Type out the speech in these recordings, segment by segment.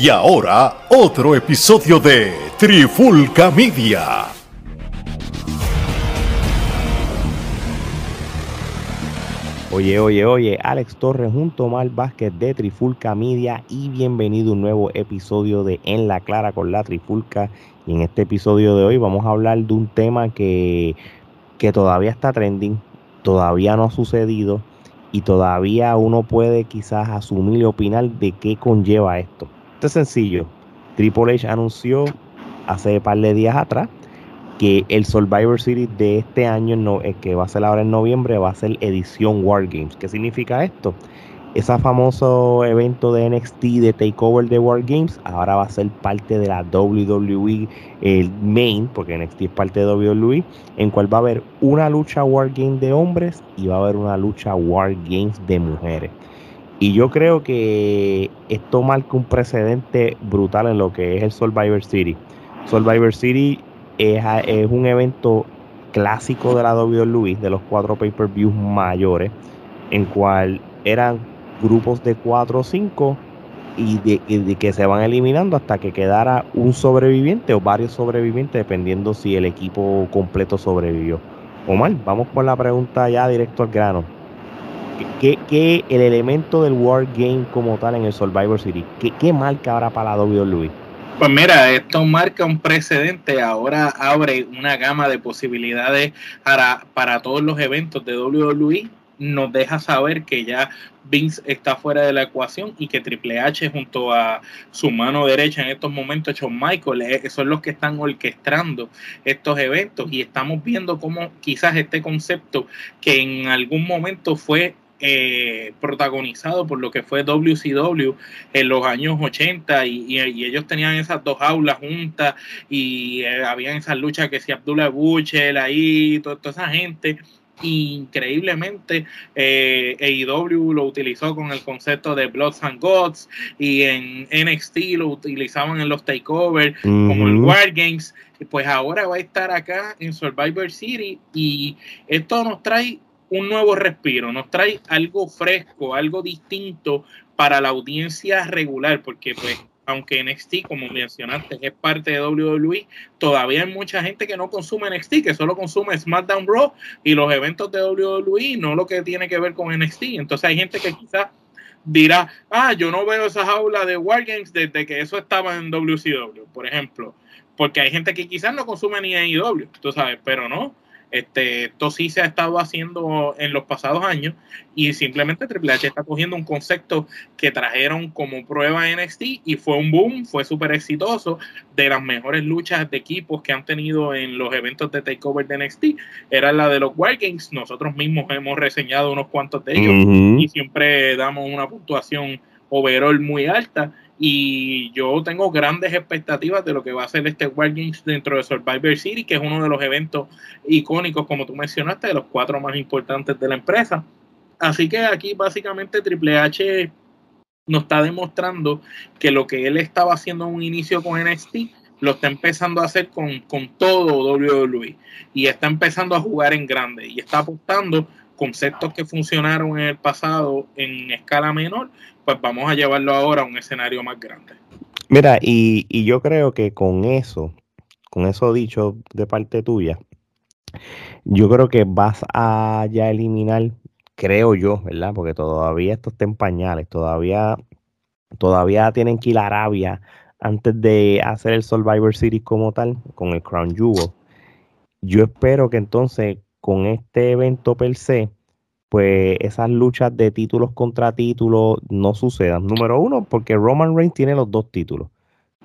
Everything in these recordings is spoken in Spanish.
Y ahora, otro episodio de Trifulca Media. Oye, oye, oye, Alex Torres junto a Omar Vázquez de Trifulca Media y bienvenido a un nuevo episodio de En la Clara con la Trifulca. Y en este episodio de hoy vamos a hablar de un tema que, que todavía está trending, todavía no ha sucedido y todavía uno puede quizás asumir y opinar de qué conlleva esto. Esto es sencillo. Triple H anunció hace un par de días atrás que el Survivor Series de este año, eh, que va a ser ahora en noviembre, va a ser edición War Games. ¿Qué significa esto? Ese famoso evento de NXT de Takeover de War Games ahora va a ser parte de la WWE, el main, porque NXT es parte de WWE, en cual va a haber una lucha War Games de hombres y va a haber una lucha War Games de mujeres. Y yo creo que esto marca un precedente brutal en lo que es el Survivor City. Survivor City es, es un evento clásico de la WWE, de los cuatro pay-per-views mayores, en cual eran grupos de cuatro o cinco y de, que se van eliminando hasta que quedara un sobreviviente o varios sobrevivientes, dependiendo si el equipo completo sobrevivió. Omar, vamos con la pregunta ya directo al grano ¿Qué, el elemento del War Game como tal en el Survivor City, qué, qué marca ahora para la WWE? Pues mira, esto marca un precedente, ahora abre una gama de posibilidades para, para todos los eventos de WWE, nos deja saber que ya Vince está fuera de la ecuación y que Triple H junto a su mano derecha en estos momentos, Shawn Michael, eh, son los que están orquestando estos eventos. Y estamos viendo cómo quizás este concepto que en algún momento fue eh, protagonizado por lo que fue WCW en los años 80 y, ellos tenían esas dos aulas juntas y eh, habían esas luchas que si Abdullah Butcher ahí, toda, esa gente. Increíblemente eh, AEW lo utilizó con el concepto de Bloods and Gods y en NXT lo utilizaban en los takeovers como el War Games. Pues ahora va a estar acá en Survivor City y esto nos trae un nuevo respiro, nos trae algo fresco, algo distinto para la audiencia regular, porque pues aunque NXT, como mencionaste, es parte de WWE, todavía hay mucha gente que no consume NXT, que solo consume SmackDown Raw y los eventos de WWE, no lo que tiene que ver con NXT. Entonces hay gente que quizás dirá, ah, yo no veo esas aulas de Wargames desde que eso estaba en WCW, por ejemplo, porque hay gente que quizás no consume ni AEW, tú sabes, pero no este, esto sí se ha estado haciendo en los pasados años y simplemente Triple H está cogiendo un concepto que trajeron como prueba en NXT y fue un boom, fue súper exitoso, de las mejores luchas de equipos que han tenido en los eventos de takeover de NXT, era la de los War Games, nosotros mismos hemos reseñado unos cuantos de ellos y siempre damos una puntuación overall muy alta y yo tengo grandes expectativas de lo que va a ser este War Games dentro de Survivor City, que es uno de los eventos icónicos, como tú mencionaste, de los cuatro más importantes de la empresa. Así que aquí básicamente Triple H nos está demostrando que lo que él estaba haciendo en un inicio con NXT lo está empezando a hacer con, con todo WWE y está empezando a jugar en grande y está apostando conceptos que funcionaron en el pasado en escala menor, pues vamos a llevarlo ahora a un escenario más grande. Mira, y, yo creo que con eso, con eso dicho de parte tuya, yo creo que vas a ya eliminar, creo yo, ¿verdad? Porque todavía esto está en pañales, todavía, todavía tienen que ir a Arabia antes de hacer el Survivor Series como tal, con el Crown Jewel. Yo espero que entonces con este evento per se, pues esas luchas de títulos contra títulos no sucedan. Número uno, porque Roman Reigns tiene los dos títulos.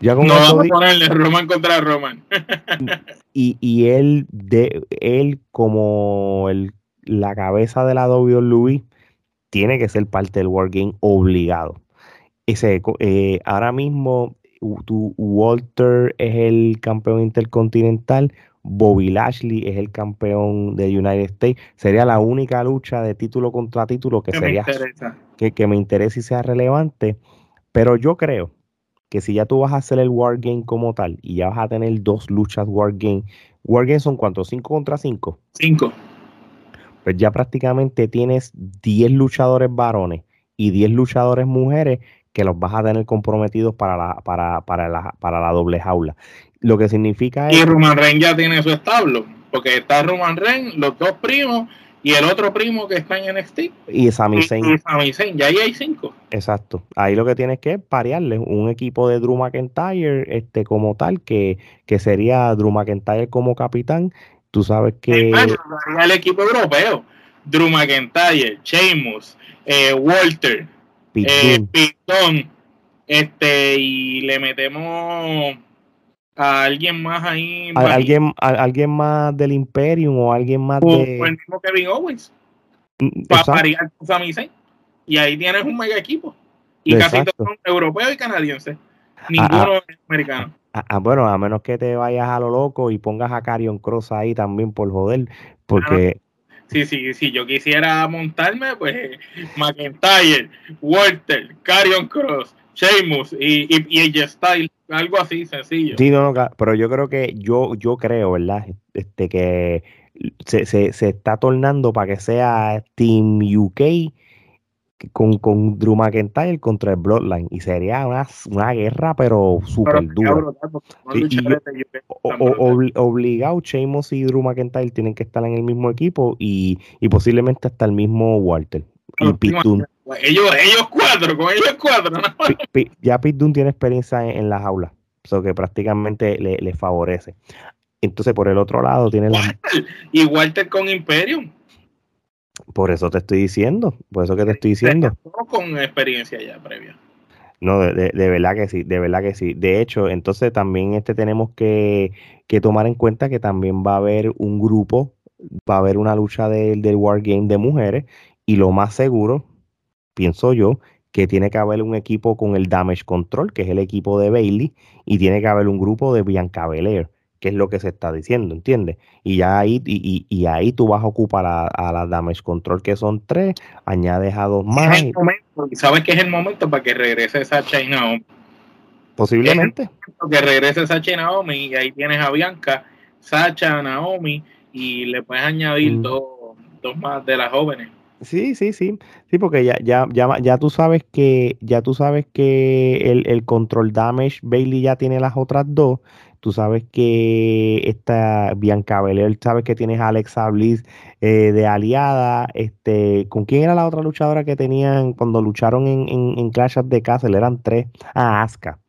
Ya no vamos a ponerle Roman contra Roman. y, y él, de, él como el, la cabeza de la WWE, tiene que ser parte del Wargame obligado. Ese, eh, ahora mismo, Walter es el campeón intercontinental, Bobby Lashley es el campeón de United States. Sería la única lucha de título contra título que, sería que, que, me interesa y sea relevante. Pero yo creo que si ya tú vas a hacer el Wargame como tal y ya vas a tener dos luchas Wargame, Wargame son cuántos? ¿Cinco contra cinco? Cinco. Pues ya prácticamente tienes 10 luchadores varones y 10 luchadores mujeres que los vas a tener comprometidos para la, para, para la, para la doble jaula. Lo que significa es. Y Roman Reigns ya tiene su establo, porque está Roman Reigns, los dos primos y el otro primo que está en NXT. Y Sami Zayn. Y, Sami Zayn, ya ahí hay cinco. Exacto. Ahí lo que tienes que parearle un equipo de Drew McIntyre este, como tal, que, que sería Drew McIntyre como capitán. Tú sabes que. el equipo europeo. Drew McIntyre, Sheamus, eh, Walter, Pitón. Eh, este, y le metemos a alguien más ahí. alguien, alguien más del Imperium o alguien más de. O el mismo Kevin Owens. Mm, para parear con Sami Y ahí tienes un mega equipo. Y casi todos son europeos y canadienses. Ah, Ninguno ah. es americano. Ah, bueno, a menos que te vayas a lo loco y pongas a Carion Cross ahí también por joder, porque... Sí, sí, sí, yo quisiera montarme, pues McIntyre, Walter, Carion Cross, Sheamus y, y, y Style, algo así sencillo. Sí, no, no, pero yo creo que, yo, yo creo, ¿verdad? Este que se, se, se está tornando para que sea Team UK con, con Drew McIntyre contra el Bloodline y sería una, una guerra pero súper dura. obligado, Sheamus y Drew McIntyre tienen que estar en el mismo equipo y, y posiblemente hasta el mismo Walter. Y Ellos, ellos cuatro, con ellos cuatro. ya Pete tiene experiencia en, las aulas, eso que prácticamente le, le, favorece. Entonces, por el otro lado, tiene la... Y Walter con Imperium. Por eso te estoy diciendo, por eso que te estoy diciendo. Con experiencia ya previa. No, de, de, verdad que sí, de verdad que sí. De hecho, entonces también este tenemos que, que, tomar en cuenta que también va a haber un grupo, va a haber una lucha del, del Wargame de mujeres y lo más seguro, pienso yo, que tiene que haber un equipo con el Damage Control, que es el equipo de Bailey, y tiene que haber un grupo de Bianca Belair que es lo que se está diciendo, ¿entiendes? Y ya ahí, y, y, ahí tú vas a ocupar a, a, la damage control que son tres, añades a dos más. y sabes que es el momento para que regrese Sacha y Naomi. Posiblemente. Que regrese Sacha y Naomi y ahí tienes a Bianca, Sacha, Naomi y le puedes añadir mm. dos, dos más de las jóvenes. Sí, sí, sí, sí, porque ya, ya, ya, ya tú sabes que, ya tú sabes que el, el control damage Bailey ya tiene las otras dos Tú sabes que esta Bianca Belair, sabes que tienes a Alexa Bliss eh, de aliada. Este, ¿Con quién era la otra luchadora que tenían cuando lucharon en, en, Clash of the Castle? Eran tres. Ah, Asuka.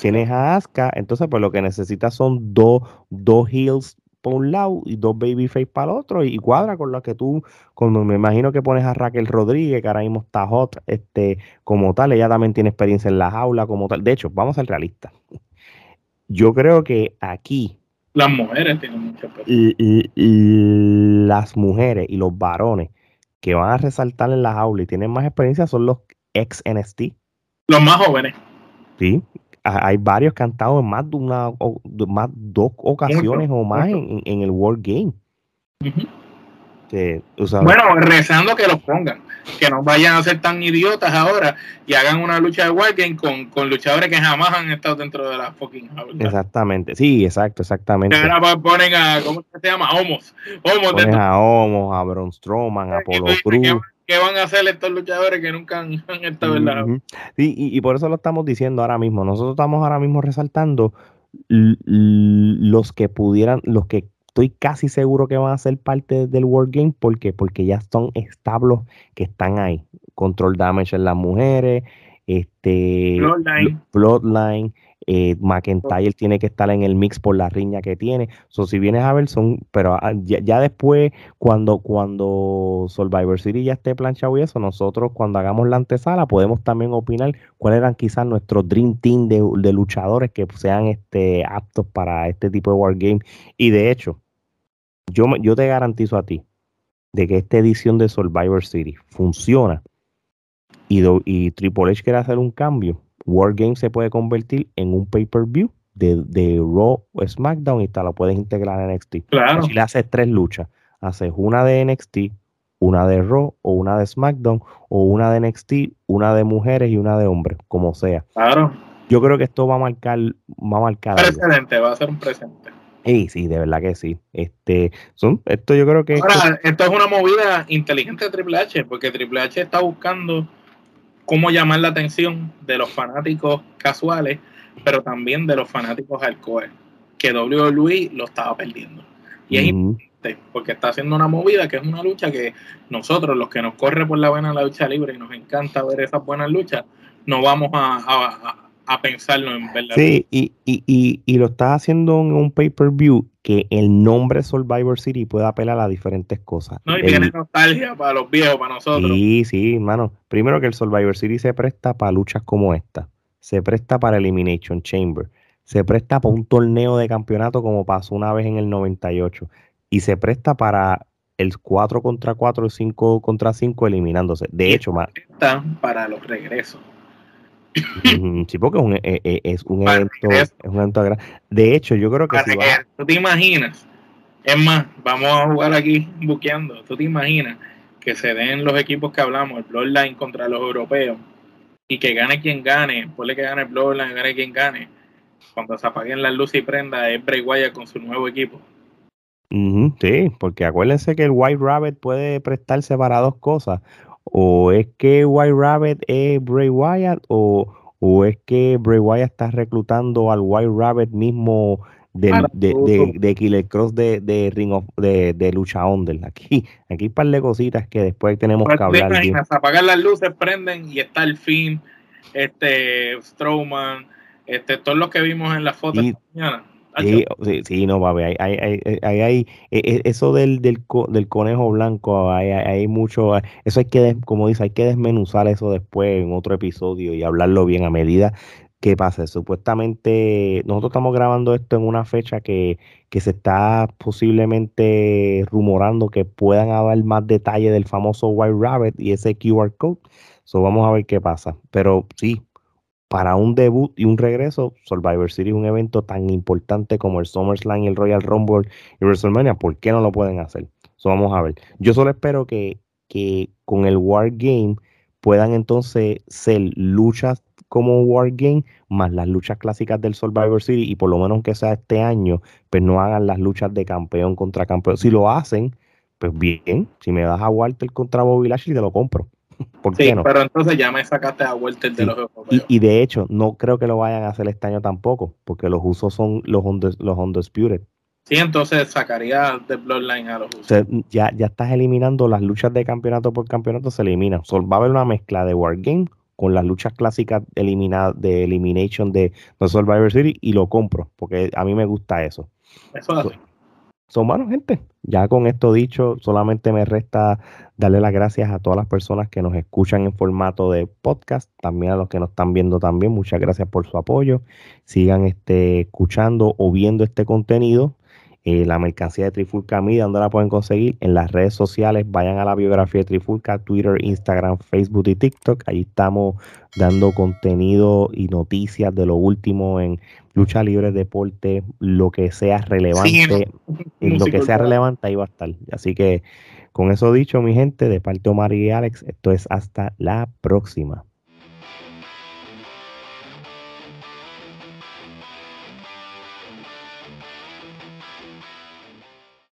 Tienes a Asuka. Entonces, pues lo que necesitas son dos, dos heels por un lado y dos babyface para el otro y, cuadra con lo que tú, como me imagino que pones a Raquel Rodríguez, que ahora mismo está hot, este, como tal, ella también tiene experiencia en la jaula, como tal. De hecho, vamos a ser realistas yo creo que aquí. Las mujeres tienen mucha Las mujeres y los varones que van a resaltar en las aulas y tienen más experiencia son los ex NST. Los más jóvenes. Sí, hay varios que han estado en más de una, más dos ocasiones o más en, el World Game bueno, rezando que los pongan, que no vayan a ser tan idiotas ahora y hagan una lucha de Wargame con, con luchadores que jamás han estado dentro de la fucking Exactamente, sí, exacto, exactamente. ahora ponen a, ¿cómo se llama? Homos. Homos a Homos, a Braun Strowman, a Polo Cruz. ¿Qué, van a hacer estos luchadores que nunca han, estado en la... Sí, y, y por eso lo estamos diciendo ahora mismo. Nosotros estamos ahora mismo resaltando los que pudieran, los que estoy casi seguro que van a ser parte del World Game. ¿Por qué? Porque ya son establos que están ahí. Control Damage en las mujeres, este Bloodline, Bloodline eh, McIntyre tiene que estar en el mix por la riña que tiene. So, si vienes a ver, son, pero ah, ya, después, cuando, cuando Survivor City ya esté planchado y eso, nosotros cuando hagamos la antesala podemos también opinar cuáles eran quizás nuestros Dream Team de, de luchadores que sean este, aptos para este tipo de Wargame. Y de hecho, yo, yo te garantizo a ti de que esta edición de Survivor City funciona y, y Triple H quiere hacer un cambio, Wargame se puede convertir en un pay-per-view de, de, Raw o SmackDown y te lo puedes integrar en NXT. Claro. Si le haces tres luchas, haces una de NXT, una de Raw o una de SmackDown o una de NXT, una de mujeres y una de hombres, como sea. Claro. Yo creo que esto va a marcar, va a marcar. Precedente, va a ser un presente. Sí, sí, de verdad que sí. Este, son, esto yo creo que. Ahora, esto, es una movida inteligente de Triple H, porque Triple H está buscando cómo llamar la atención de los fanáticos casuales, pero también de los fanáticos hardcore, que WWE lo estaba perdiendo. Y es importante, porque está haciendo una movida que es una lucha que nosotros, los que nos corre por la vena la lucha libre y nos encanta ver esas buenas luchas, no vamos a, pensarlo en verdad. Sí, y, y, y, lo estás haciendo en un pay-per-view que el nombre Survivor City puede apelar a diferentes cosas. No, y tiene nostalgia para los viejos, para nosotros. Sí, sí, hermano. Primero que el Survivor City se presta para luchas como esta. Se presta para Elimination Chamber. Se presta para un torneo de campeonato como pasó una vez en el 98. Y se presta para el 4 contra 4, 5 contra 5 eliminándose. De hecho, más. para los regresos. Sí, porque es un, eh, eh, es un evento, es un evento De hecho, yo creo que si tú te imaginas, es más, vamos a jugar aquí buqueando, tú te imaginas que se den los equipos que hablamos, el Bloodline contra los europeos, y que gane quien gane, ponle que gane el Bloodline, gane quien gane, cuando se apaguen las luces y prenda, es Bray Wyatt con su nuevo equipo. sí, porque acuérdense que el White Rabbit puede prestarse para dos cosas o es que White Rabbit es Bray Wyatt o, es que Bray Wyatt está reclutando al White Rabbit mismo de, de, de, Killer Cross de, de Ring of, de, Lucha Under. Aquí, aquí hay un par de cositas que después tenemos pues, que hablar. Apagar las luces, prenden y está el fin, este Strowman, este, todos los que vimos en la foto esta mañana Sí, sí, no, papi, hay, hay, hay, hay, e, e, eso del, del, del conejo blanco, hay, hay, mucho, eso hay que, como dice, hay que desmenuzar eso después en otro episodio y hablarlo bien a medida que pase. Supuestamente, nosotros estamos grabando esto en una fecha que, que se está posiblemente rumorando que puedan haber más detalles del famoso White Rabbit y ese QR code. So, vamos a ver qué pasa. Pero sí, para un debut y un regreso, Survivor Series, un evento tan importante como el SummerSlam, el Royal Rumble y WrestleMania, ¿por qué no lo pueden hacer? Vamos a ver. Yo solo espero que, que con el War Game puedan entonces ser luchas como War Game más las luchas clásicas del Survivor Series y por lo menos que sea este año, pues no hagan las luchas de campeón contra campeón. Si lo hacen, pues bien, si me das a Walter contra Bobby Lashley, te lo compro sí, pero entonces ya me sacaste a vuelta de los y, de hecho, no creo que lo vayan a hacer este año tampoco, porque los usos son los, los Undisputed. Sí, entonces sacaría de Bloodline a los usos. ya, ya estás eliminando las luchas de campeonato por campeonato, se eliminan. va a haber una mezcla de Wargame con las luchas clásicas eliminadas de Elimination de, de Survivor Series y lo compro, porque a mí me gusta eso. Eso es son manos, gente. Ya con esto dicho, solamente me resta darle las gracias a todas las personas que nos escuchan en formato de podcast, también a los que nos están viendo también. Muchas gracias por su apoyo. Sigan este, escuchando o viendo este contenido. Eh, la mercancía de Trifulca Media, donde la pueden conseguir? En las redes sociales, vayan a la biografía de Trifulca, Twitter, Instagram, Facebook y TikTok. Ahí estamos dando contenido y noticias de lo último en lucha libre, deporte, lo que sea relevante, lo que sea relevante ahí va a estar. Así que con eso dicho, mi gente, de parte de Omar y Alex, esto es hasta la próxima.